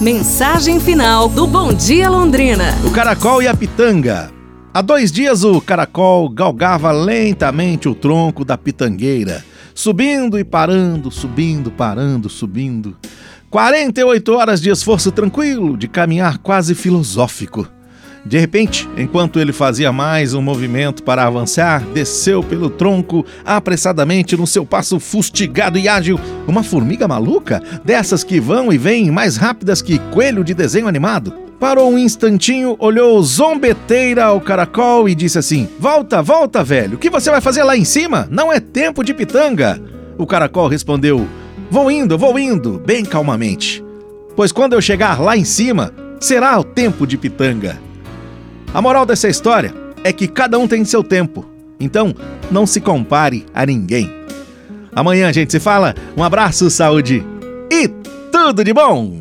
Mensagem final do Bom Dia Londrina. O caracol e a pitanga. Há dois dias o caracol galgava lentamente o tronco da pitangueira, subindo e parando, subindo, parando, subindo. 48 horas de esforço tranquilo, de caminhar quase filosófico. De repente, enquanto ele fazia mais um movimento para avançar, desceu pelo tronco apressadamente no seu passo fustigado e ágil uma formiga maluca, dessas que vão e vêm mais rápidas que coelho de desenho animado. Parou um instantinho, olhou zombeteira ao caracol e disse assim: Volta, volta, velho, o que você vai fazer lá em cima? Não é tempo de pitanga. O caracol respondeu: Vou indo, vou indo, bem calmamente. Pois quando eu chegar lá em cima, será o tempo de pitanga. A moral dessa história é que cada um tem seu tempo, então não se compare a ninguém. Amanhã a gente se fala, um abraço, saúde e tudo de bom!